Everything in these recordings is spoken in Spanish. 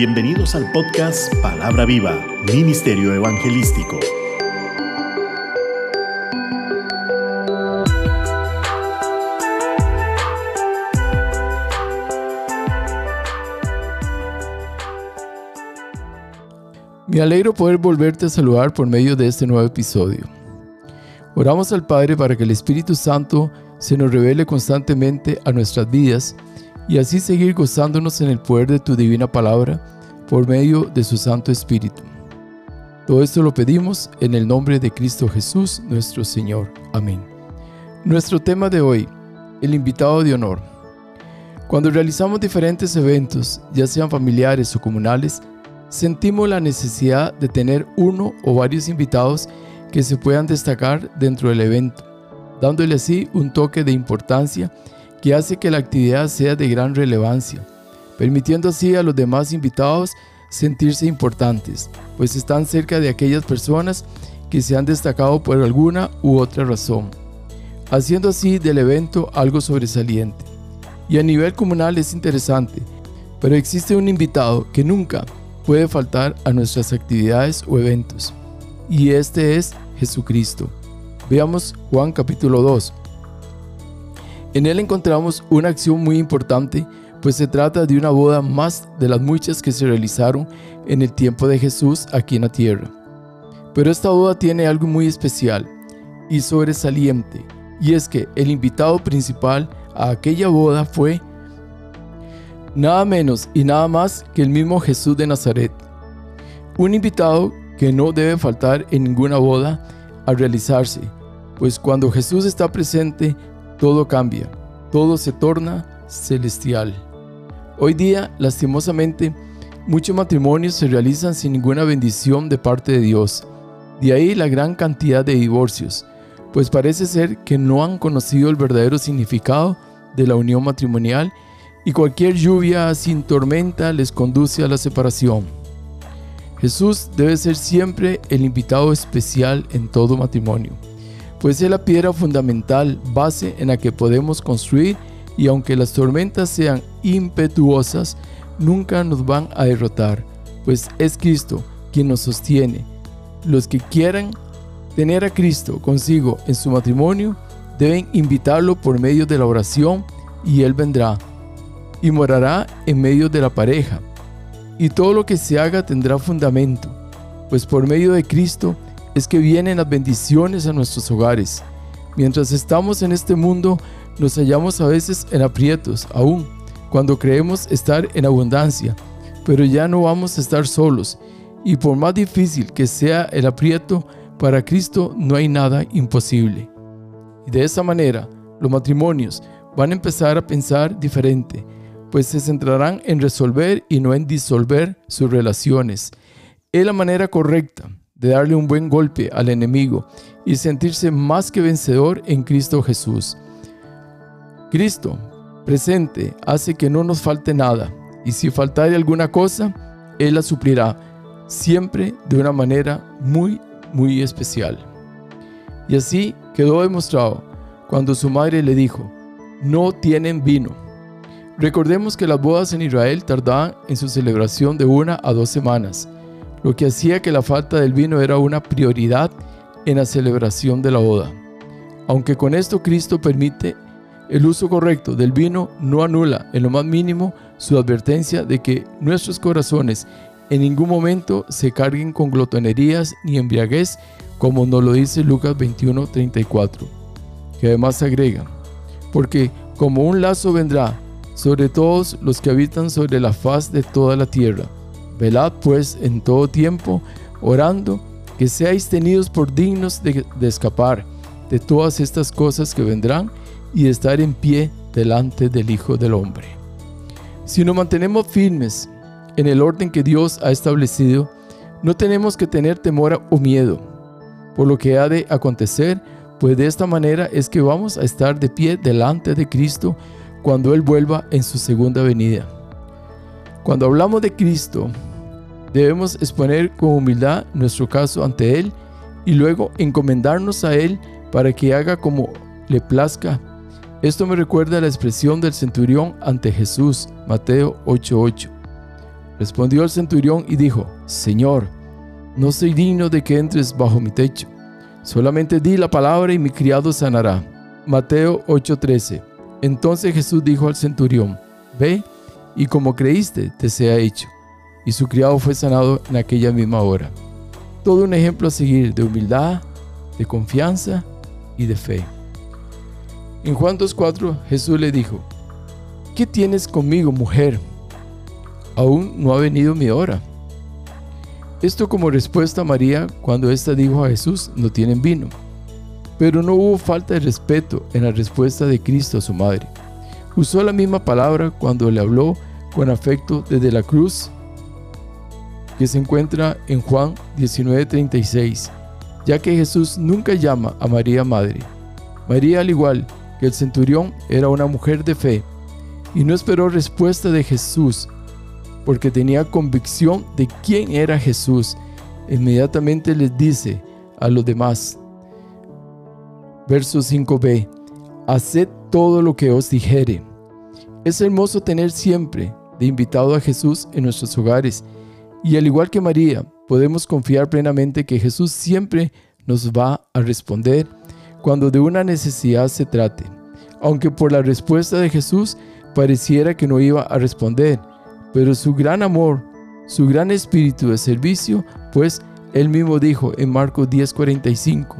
Bienvenidos al podcast Palabra Viva, Ministerio Evangelístico. Me alegro poder volverte a saludar por medio de este nuevo episodio. Oramos al Padre para que el Espíritu Santo se nos revele constantemente a nuestras vidas y así seguir gozándonos en el poder de tu divina palabra por medio de su Santo Espíritu. Todo esto lo pedimos en el nombre de Cristo Jesús nuestro Señor. Amén. Nuestro tema de hoy, el invitado de honor. Cuando realizamos diferentes eventos, ya sean familiares o comunales, sentimos la necesidad de tener uno o varios invitados que se puedan destacar dentro del evento dándole así un toque de importancia que hace que la actividad sea de gran relevancia, permitiendo así a los demás invitados sentirse importantes, pues están cerca de aquellas personas que se han destacado por alguna u otra razón, haciendo así del evento algo sobresaliente. Y a nivel comunal es interesante, pero existe un invitado que nunca puede faltar a nuestras actividades o eventos, y este es Jesucristo. Veamos Juan capítulo 2. En él encontramos una acción muy importante, pues se trata de una boda más de las muchas que se realizaron en el tiempo de Jesús aquí en la tierra. Pero esta boda tiene algo muy especial y sobresaliente, y es que el invitado principal a aquella boda fue nada menos y nada más que el mismo Jesús de Nazaret. Un invitado que no debe faltar en ninguna boda al realizarse, pues cuando Jesús está presente, todo cambia, todo se torna celestial. Hoy día, lastimosamente, muchos matrimonios se realizan sin ninguna bendición de parte de Dios. De ahí la gran cantidad de divorcios, pues parece ser que no han conocido el verdadero significado de la unión matrimonial y cualquier lluvia sin tormenta les conduce a la separación. Jesús debe ser siempre el invitado especial en todo matrimonio pues es la piedra fundamental, base en la que podemos construir y aunque las tormentas sean impetuosas, nunca nos van a derrotar, pues es Cristo quien nos sostiene. Los que quieran tener a Cristo consigo en su matrimonio deben invitarlo por medio de la oración y Él vendrá y morará en medio de la pareja. Y todo lo que se haga tendrá fundamento, pues por medio de Cristo es que vienen las bendiciones a nuestros hogares. Mientras estamos en este mundo, nos hallamos a veces en aprietos, aún cuando creemos estar en abundancia, pero ya no vamos a estar solos. Y por más difícil que sea el aprieto, para Cristo no hay nada imposible. Y de esa manera, los matrimonios van a empezar a pensar diferente, pues se centrarán en resolver y no en disolver sus relaciones. Es la manera correcta de darle un buen golpe al enemigo y sentirse más que vencedor en Cristo Jesús. Cristo presente hace que no nos falte nada y si faltare alguna cosa, Él la suplirá, siempre de una manera muy, muy especial. Y así quedó demostrado cuando su madre le dijo, no tienen vino. Recordemos que las bodas en Israel tardaban en su celebración de una a dos semanas lo que hacía que la falta del vino era una prioridad en la celebración de la boda. Aunque con esto Cristo permite el uso correcto del vino, no anula en lo más mínimo su advertencia de que nuestros corazones en ningún momento se carguen con glotonerías ni embriaguez, como nos lo dice Lucas 21:34, que además agrega, porque como un lazo vendrá sobre todos los que habitan sobre la faz de toda la tierra, Velad pues en todo tiempo, orando, que seáis tenidos por dignos de, escapar de todas estas cosas que vendrán y de estar en pie delante del Hijo del Hombre. Si nos mantenemos firmes en el orden que Dios ha establecido, no tenemos que tener temor o miedo por lo que ha de acontecer, pues de esta manera es que vamos a estar de pie delante de Cristo cuando Él vuelva en su segunda venida. Cuando hablamos de Cristo, Debemos exponer con humildad nuestro caso ante Él y luego encomendarnos a Él para que haga como le plazca. Esto me recuerda a la expresión del centurión ante Jesús, Mateo 8:8. Respondió el centurión y dijo, Señor, no soy digno de que entres bajo mi techo. Solamente di la palabra y mi criado sanará. Mateo 8:13. Entonces Jesús dijo al centurión, Ve, y como creíste, te sea hecho. Y su criado fue sanado en aquella misma hora. Todo un ejemplo a seguir de humildad, de confianza y de fe. En Juan 2.4 Jesús le dijo, ¿qué tienes conmigo, mujer? Aún no ha venido mi hora. Esto como respuesta a María cuando ésta dijo a Jesús, no tienen vino. Pero no hubo falta de respeto en la respuesta de Cristo a su madre. Usó la misma palabra cuando le habló con afecto desde la cruz que se encuentra en Juan 19:36, ya que Jesús nunca llama a María madre. María, al igual que el centurión, era una mujer de fe y no esperó respuesta de Jesús porque tenía convicción de quién era Jesús. Inmediatamente les dice a los demás, verso 5b, haced todo lo que os dijere. Es hermoso tener siempre de invitado a Jesús en nuestros hogares y al igual que María, podemos confiar plenamente que Jesús siempre nos va a responder cuando de una necesidad se trate, aunque por la respuesta de Jesús pareciera que no iba a responder, pero su gran amor, su gran espíritu de servicio, pues él mismo dijo en Marcos 10:45,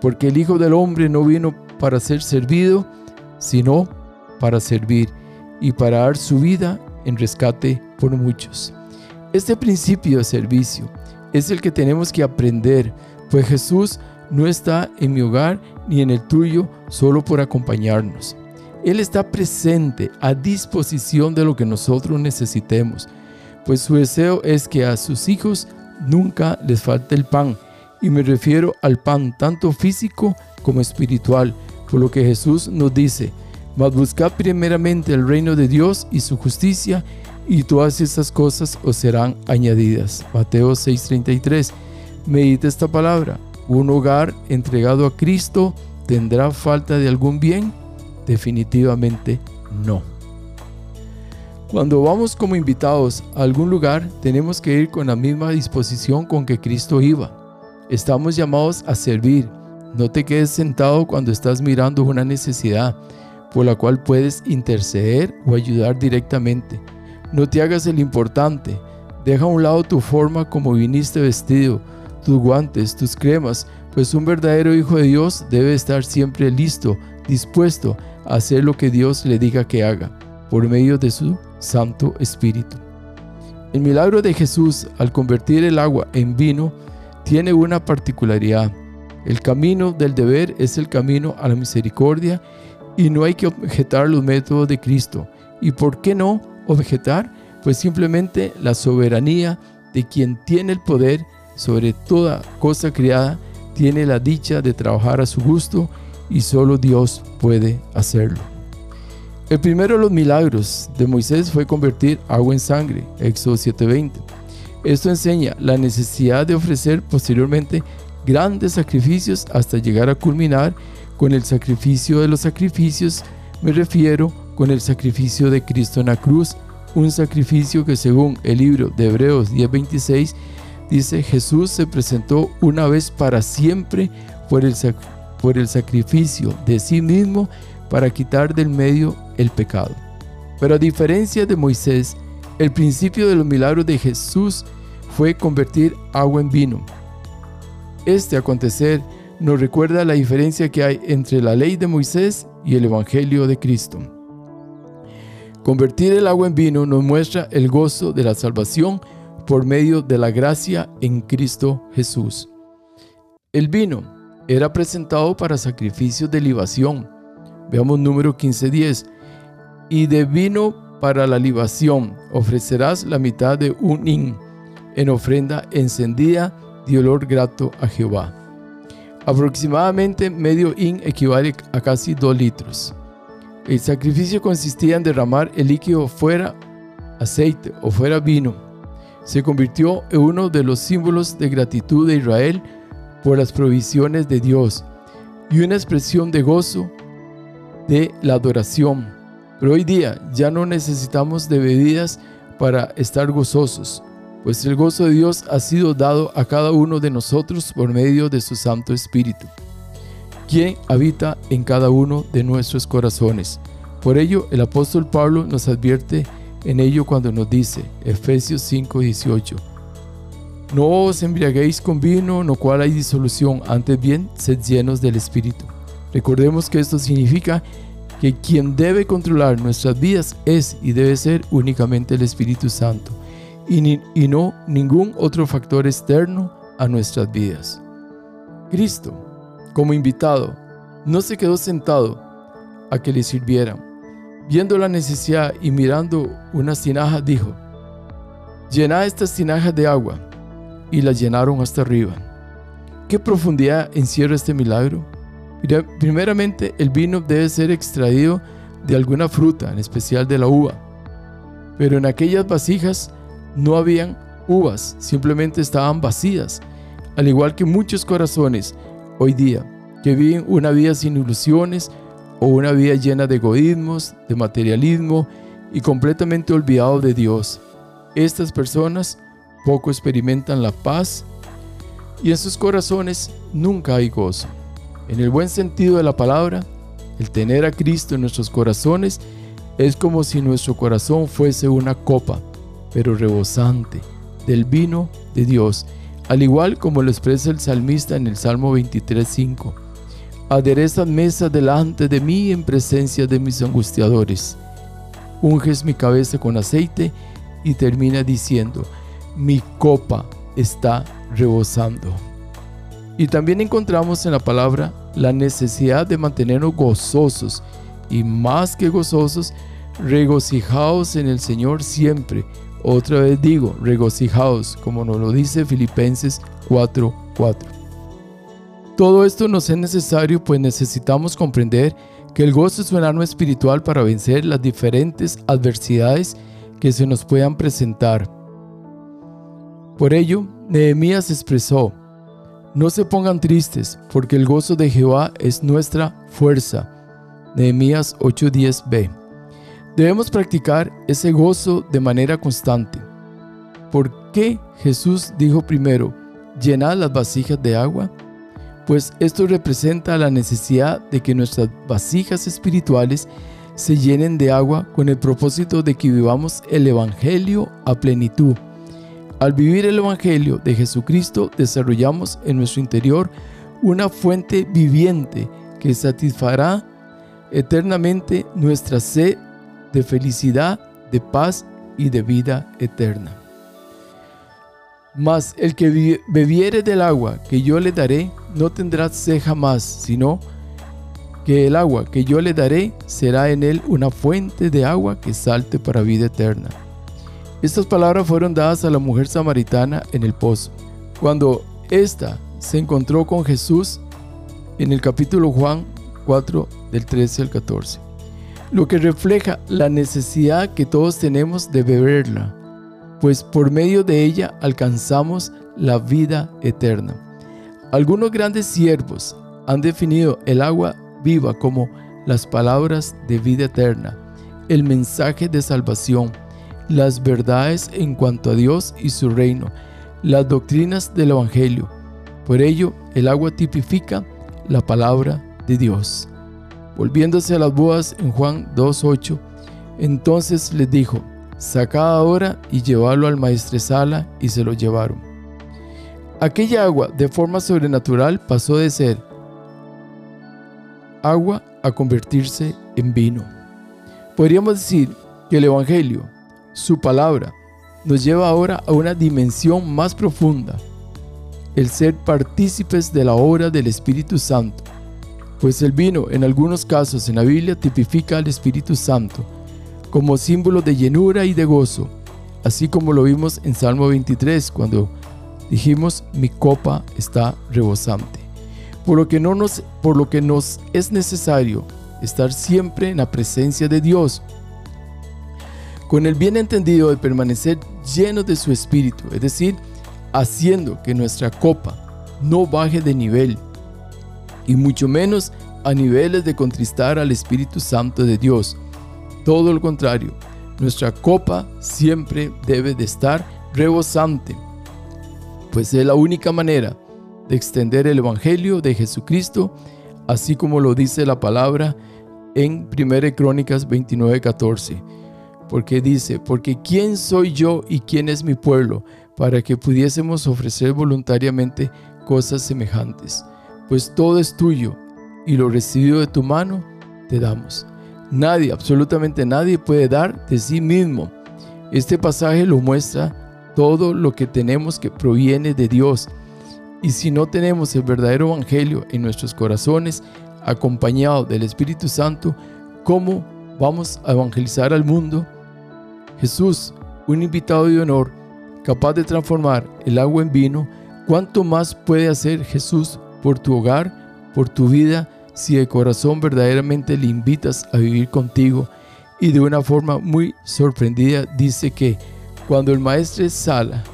porque el Hijo del Hombre no vino para ser servido, sino para servir y para dar su vida en rescate por muchos. Este principio de servicio es el que tenemos que aprender, pues Jesús no está en mi hogar ni en el tuyo solo por acompañarnos. Él está presente a disposición de lo que nosotros necesitemos, pues su deseo es que a sus hijos nunca les falte el pan, y me refiero al pan tanto físico como espiritual, por lo que Jesús nos dice, mas buscad primeramente el reino de Dios y su justicia, y todas estas cosas os serán añadidas. Mateo 6:33. Medita esta palabra. ¿Un hogar entregado a Cristo tendrá falta de algún bien? Definitivamente no. Cuando vamos como invitados a algún lugar, tenemos que ir con la misma disposición con que Cristo iba. Estamos llamados a servir. No te quedes sentado cuando estás mirando una necesidad por la cual puedes interceder o ayudar directamente. No te hagas el importante. Deja a un lado tu forma como viniste vestido, tus guantes, tus cremas, pues un verdadero hijo de Dios debe estar siempre listo, dispuesto hacer lo que Dios le diga que haga, por medio de su Santo Espíritu. El milagro de Jesús al convertir el agua en vino tiene una particularidad. El camino del deber es el camino a la misericordia y no hay que objetar los métodos de Cristo. ¿Y por qué no objetar? Pues simplemente la soberanía de quien tiene el poder sobre toda cosa criada tiene la dicha de trabajar a su gusto y solo Dios puede hacerlo. El primero de los milagros de Moisés fue convertir agua en sangre, Éxodo 7:20. Esto enseña la necesidad de ofrecer posteriormente grandes sacrificios hasta llegar a culminar con el sacrificio de los sacrificios, me refiero con el sacrificio de Cristo en la cruz, un sacrificio que según el libro de Hebreos 10:26 dice Jesús se presentó una vez para siempre por el por el sacrificio de sí mismo para quitar del medio el pecado. Pero a diferencia de Moisés, el principio de los milagros de Jesús fue convertir agua en vino. Este acontecer nos recuerda la diferencia que hay entre la ley de Moisés y el Evangelio de Cristo. Convertir el agua en vino nos muestra el gozo de la salvación por medio de la gracia en Cristo Jesús. El vino era presentado para sacrificios de libación. Veamos número 15.10. Y de vino para la libación ofrecerás la mitad de un hin en ofrenda encendida de olor grato a Jehová. Aproximadamente medio hin equivale a casi 2 litros. El sacrificio consistía en derramar el líquido fuera aceite o fuera vino. Se convirtió en uno de los símbolos de gratitud de Israel por las provisiones de Dios y una expresión de gozo de la adoración. Pero hoy día ya no necesitamos de bebidas para estar gozosos, pues el gozo de Dios ha sido dado a cada uno de nosotros por medio de su Santo Espíritu, quien habita en cada uno de nuestros corazones. Por ello, el apóstol Pablo nos advierte en ello cuando nos dice, Efesios 5:18, No os embriaguéis con vino, no cual hay disolución, antes bien, sed llenos del Espíritu. Recordemos que esto significa que quien debe controlar nuestras vidas es y debe ser únicamente el Espíritu Santo y, y no ningún otro factor externo a nuestras vidas. Cristo, como invitado, no se quedó sentado a que le sirvieran. Viendo la necesidad y mirando unas tinajas, dijo, Llenad estas tinajas de agua, y las llenaron hasta arriba. ¿Qué profundidad encierra este milagro? Primeramente, el vino debe ser extraído de alguna fruta, en especial de la uva. Pero en aquellas vasijas no habían uvas, simplemente estaban vacías, al igual que muchos corazones hoy día que viven una vida sin ilusiones o una vida llena de egoísmos, de materialismo y completamente olvidado de Dios. Estas personas poco experimentan la paz y en sus corazones nunca hay gozo. En el buen sentido de la palabra, el tener a Cristo en nuestros corazones es como si nuestro corazón fuese una copa, pero rebosante, del vino de Dios, al igual como lo expresa el salmista en el Salmo 23.5. Aderezas mesa delante de mí en presencia de mis angustiadores. Unges mi cabeza con aceite y termina diciendo, mi copa está rebosando. Y también encontramos en la palabra la necesidad de mantenernos gozosos y más que gozosos, regocijaos en el Señor siempre. Otra vez digo, regocijaos, como nos lo dice Filipenses 4:4. Todo esto nos es necesario pues necesitamos comprender que el gozo es un arma espiritual para vencer las diferentes adversidades que se nos puedan presentar. Por ello, Nehemías expresó, no se pongan tristes, porque el gozo de Jehová es nuestra fuerza. Nehemías 8:10b. Debemos practicar ese gozo de manera constante. ¿Por qué Jesús dijo primero, llenad las vasijas de agua? Pues esto representa la necesidad de que nuestras vasijas espirituales se llenen de agua con el propósito de que vivamos el Evangelio a plenitud al vivir el Evangelio de Jesucristo, desarrollamos en nuestro interior una fuente viviente que satisfará eternamente nuestra sed de felicidad, de paz y de vida eterna. Mas el que bebiere del agua que yo le daré no tendrá sed jamás, sino que el agua que yo le daré será en él una fuente de agua que salte para vida eterna. Estas palabras fueron dadas a la mujer samaritana en el pozo. Cuando ésta se encontró con Jesús en el capítulo Juan 4 del 13 al 14, lo que refleja la necesidad que todos tenemos de beberla, pues por medio de ella alcanzamos la vida eterna. Algunos grandes siervos han definido el agua viva como las palabras de vida eterna, el mensaje de salvación, las verdades en cuanto a Dios y su reino, las doctrinas del Evangelio. Por ello, el agua tipifica la palabra de Dios. Volviéndose a las bodas en Juan 2.8, entonces les dijo, sacad ahora y llevadlo al maestresala, y se lo llevaron. Aquella agua, de forma sobrenatural, pasó de ser agua a convertirse en vino. Podríamos decir que el Evangelio, su palabra nos lleva ahora a una dimensión más profunda, el ser partícipes de la obra del Espíritu Santo, pues el vino en algunos casos en la Biblia tipifica al Espíritu Santo como símbolo de llenura y de gozo, así como lo vimos en Salmo 23 cuando dijimos mi copa está rebosante. Por lo que no nos por lo que nos es necesario estar siempre en la presencia de Dios con el bien entendido de permanecer llenos de su espíritu, es decir, haciendo que nuestra copa no baje de nivel y mucho menos a niveles de contristar al Espíritu Santo de Dios. Todo lo contrario, Nuestra copa siempre debe de estar rebosante, pues es la única manera de extender el Evangelio de Jesucristo, así como lo dice la palabra en 1 Crónicas 29:14. Porque dice, porque ¿quién soy yo y quién es mi pueblo para que pudiésemos ofrecer voluntariamente cosas semejantes? Pues todo es tuyo y lo recibido de tu mano te damos. Nadie, absolutamente nadie puede dar de sí mismo. Este pasaje lo muestra todo lo que tenemos que proviene de Dios. Y si no tenemos el verdadero evangelio en nuestros corazones, acompañado del Espíritu Santo, ¿cómo vamos a evangelizar al mundo? Jesús, un invitado de honor, capaz de transformar el agua en vino, ¿cuánto más puede hacer Jesús por tu hogar, por tu vida, si de corazón verdaderamente le invitas a vivir contigo. Y de una forma muy sorprendida dice que cuando el maestro Sala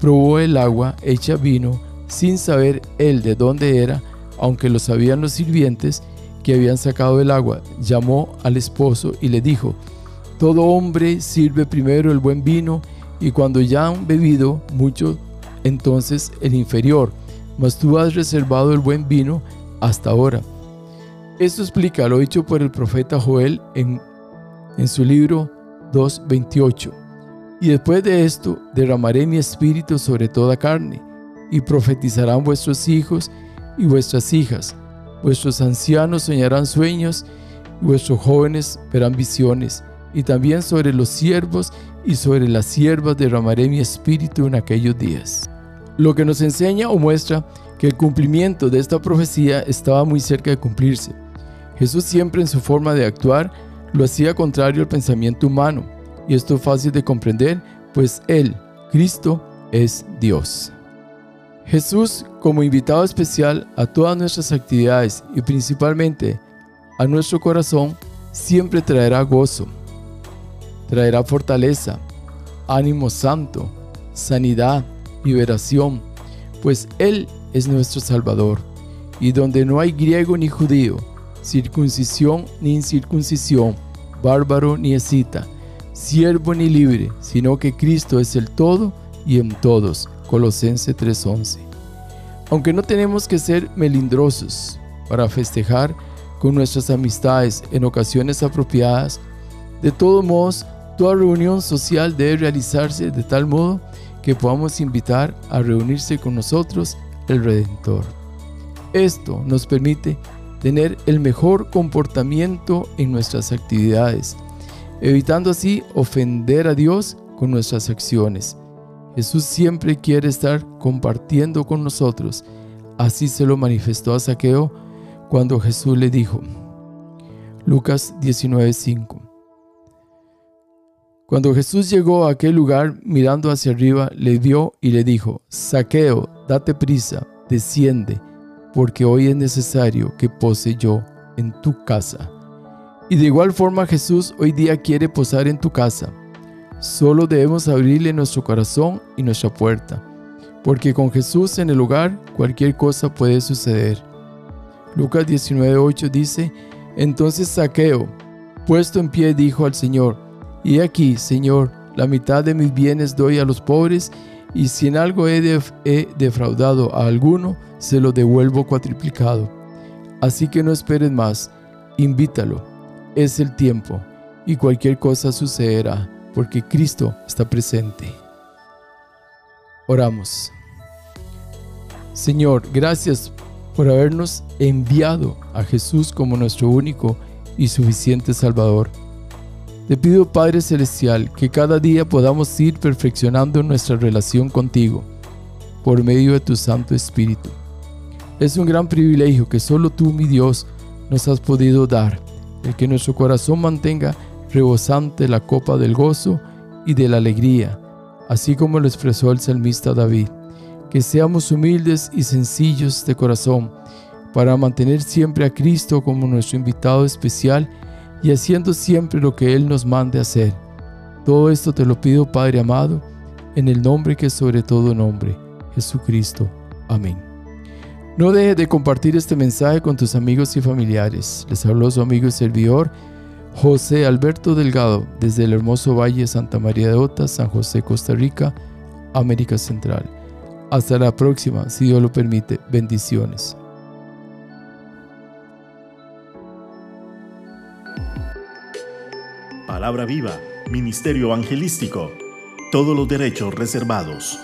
probó el agua hecha vino sin saber él de dónde era, aunque lo sabían los sirvientes que habían sacado el agua, llamó al esposo y le dijo, todo hombre sirve primero el buen vino y cuando ya han bebido mucho, entonces el inferior, mas tú has reservado el buen vino hasta ahora. Esto explica lo dicho por el profeta Joel en, en su libro 2.28. Y después de esto derramaré mi espíritu sobre toda carne, y profetizarán vuestros hijos y vuestras hijas. Vuestros ancianos soñarán sueños, y vuestros jóvenes verán visiones, y también sobre los siervos y sobre las siervas derramaré mi espíritu en aquellos días. Lo que nos enseña o muestra que el cumplimiento de esta profecía estaba muy cerca de cumplirse. Jesús siempre en su forma de actuar lo hacía contrario al pensamiento humano, y esto es fácil de comprender, pues Él, Cristo, es Dios. Jesús, como invitado especial a todas nuestras actividades y principalmente a nuestro corazón, siempre traerá gozo, traerá fortaleza, ánimo santo, sanidad, liberación, pues Él es nuestro Salvador, y donde no hay griego ni judío, circuncisión ni incircuncisión, bárbaro ni escita, siervo ni libre, sino que Cristo es el todo y en todos. Colosense 3:11. Aunque no tenemos que ser melindrosos para festejar con nuestras amistades en ocasiones apropiadas, de todos modos, toda reunión social debe realizarse de tal modo que podamos invitar a reunirse con nosotros el Redentor. Esto nos permite tener el mejor comportamiento en nuestras actividades, evitando así ofender a Dios con nuestras acciones. Jesús siempre quiere estar compartiendo con nosotros. Así se lo manifestó a Saqueo cuando Jesús le dijo, Lucas 19:5. Cuando Jesús llegó a aquel lugar, mirando hacia arriba, le vio y le dijo, Saqueo, date prisa, desciende, porque hoy es necesario que pose yo en tu casa. Y de igual forma Jesús hoy día quiere posar en tu casa. Solo debemos abrirle nuestro corazón y nuestra puerta, porque con Jesús en el lugar cualquier cosa puede suceder. Lucas 19:8 dice, entonces Saqueo, puesto en pie, dijo al Señor, y aquí, Señor, la mitad de mis bienes doy a los pobres, y si en algo he, defraudado a alguno, se lo devuelvo cuatriplicado. Así que no esperes más, invítalo, es el tiempo, y cualquier cosa sucederá, porque Cristo está presente. Oramos. Señor, gracias por habernos enviado a Jesús como nuestro único y suficiente Salvador. Te pido Padre Celestial que cada día podamos ir perfeccionando nuestra relación contigo por medio de tu Santo Espíritu. Es un gran privilegio que solo tú, mi Dios, nos has podido dar, el que nuestro corazón mantenga rebosante la copa del gozo y de la alegría, así como lo expresó el salmista David. Que seamos humildes y sencillos de corazón para mantener siempre a Cristo como nuestro invitado especial y haciendo siempre lo que Él nos mande hacer. Todo esto te lo pido, Padre amado, en el nombre que es sobre todo nombre, Jesucristo. Amén. No dejes de compartir este mensaje con tus amigos y familiares. Les habló su amigo y servidor, José Alberto Delgado, desde el hermoso Valle Santa María de Ota, San José, Costa Rica, América Central. Hasta la próxima, si Dios lo permite. Bendiciones. Palabra viva, Ministerio Evangelístico. Todos los derechos reservados.